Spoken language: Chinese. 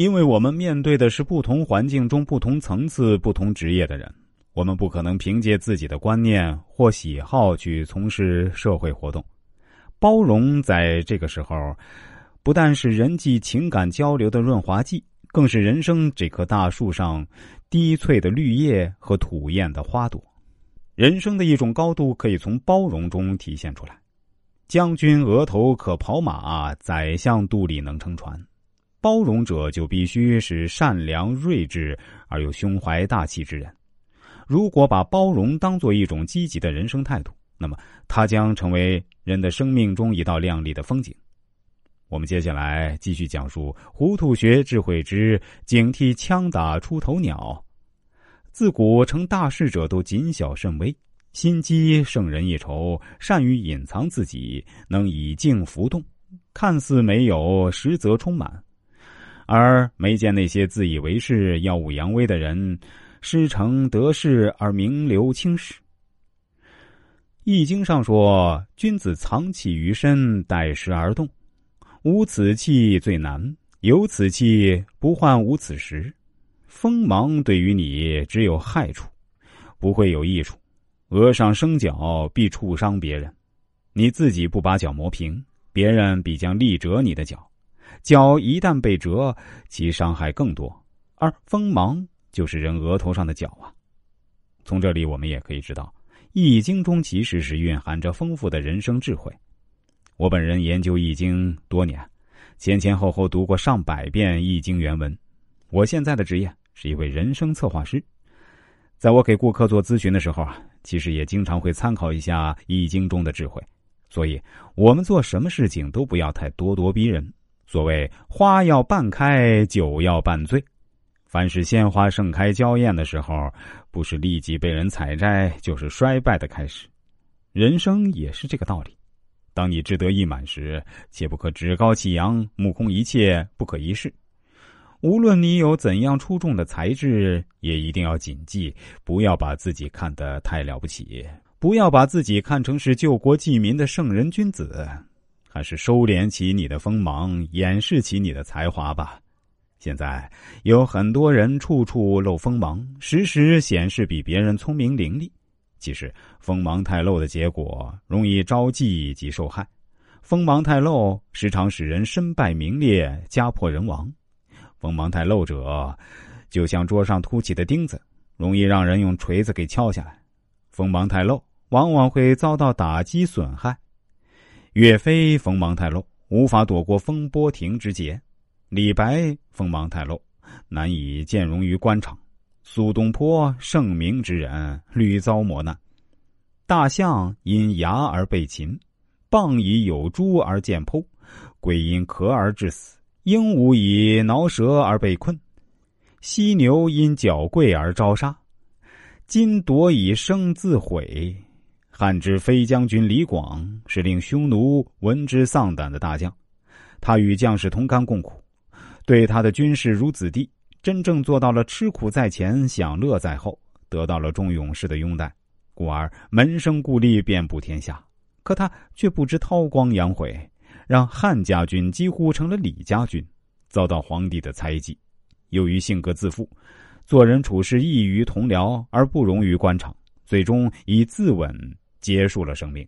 因为我们面对的是不同环境中不同层次、不同职业的人，我们不可能凭借自己的观念或喜好去从事社会活动。包容在这个时候，不但是人际情感交流的润滑剂，更是人生这棵大树上低翠的绿叶和吐艳的花朵。人生的一种高度可以从包容中体现出来。将军额头可跑马，宰相肚里能撑船。包容者就必须是善良、睿智而又胸怀大气之人。如果把包容当做一种积极的人生态度，那么它将成为人的生命中一道亮丽的风景。我们接下来继续讲述《糊涂学智慧之警惕枪打出头鸟》。自古成大事者都谨小慎微，心机胜人一筹，善于隐藏自己，能以静浮动，看似没有，实则充满。而没见那些自以为是、耀武扬威的人，师承得势而名留青史。《易经》上说：“君子藏气于身，待时而动。无此气最难，有此气不患无此时。锋芒对于你只有害处，不会有益处。额上生角，必触伤别人。你自己不把脚磨平，别人必将力折你的脚。”脚一旦被折，其伤害更多。而锋芒就是人额头上的角啊。从这里我们也可以知道，《易经》中其实是蕴含着丰富的人生智慧。我本人研究《易经》多年，前前后后读过上百遍《易经》原文。我现在的职业是一位人生策划师，在我给顾客做咨询的时候啊，其实也经常会参考一下《易经》中的智慧。所以，我们做什么事情都不要太咄咄逼人。所谓花要半开，酒要半醉。凡是鲜花盛开、娇艳的时候，不是立即被人采摘，就是衰败的开始。人生也是这个道理。当你志得意满时，切不可趾高气扬、目空一切、不可一世。无论你有怎样出众的才智，也一定要谨记，不要把自己看得太了不起，不要把自己看成是救国济民的圣人君子。还是收敛起你的锋芒，掩饰起你的才华吧。现在有很多人处处露锋芒，时时显示比别人聪明伶俐。其实锋芒太露的结果，容易招忌及受害。锋芒太露，时常使人身败名裂，家破人亡。锋芒太露者，就像桌上凸起的钉子，容易让人用锤子给敲下来。锋芒太露，往往会遭到打击损害。岳飞锋芒太露，无法躲过风波亭之劫；李白锋芒太露，难以见容于官场；苏东坡盛名之人，屡遭磨难。大象因牙而被擒，蚌以有珠而见剖，龟因壳而致死，鹦鹉以挠舌而被困，犀牛因角贵而招杀，金铎以生自毁。汉之飞将军李广是令匈奴闻之丧胆的大将，他与将士同甘共苦，对他的军事如子弟，真正做到了吃苦在前，享乐在后，得到了众勇士的拥戴，故而门生故吏遍布天下。可他却不知韬光养晦，让汉家军几乎成了李家军，遭到皇帝的猜忌。由于性格自负，做人处事异于同僚而不容于官场，最终以自刎。结束了生命。